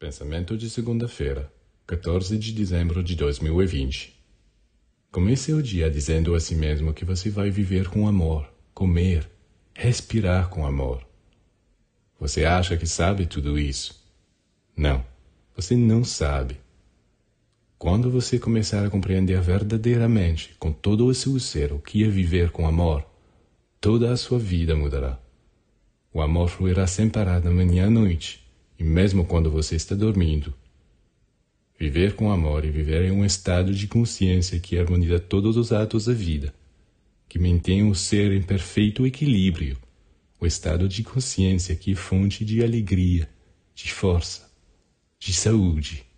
Pensamento de segunda-feira, 14 de dezembro de 2020. Comece o dia dizendo a si mesmo que você vai viver com amor, comer, respirar com amor. Você acha que sabe tudo isso? Não, você não sabe. Quando você começar a compreender verdadeiramente, com todo o seu ser, o que é viver com amor, toda a sua vida mudará. O amor fluirá sem parar da manhã à noite, e mesmo quando você está dormindo. Viver com amor e viver em um estado de consciência que harmoniza todos os atos da vida, que mantém o ser em perfeito equilíbrio, o estado de consciência que é fonte de alegria, de força, de saúde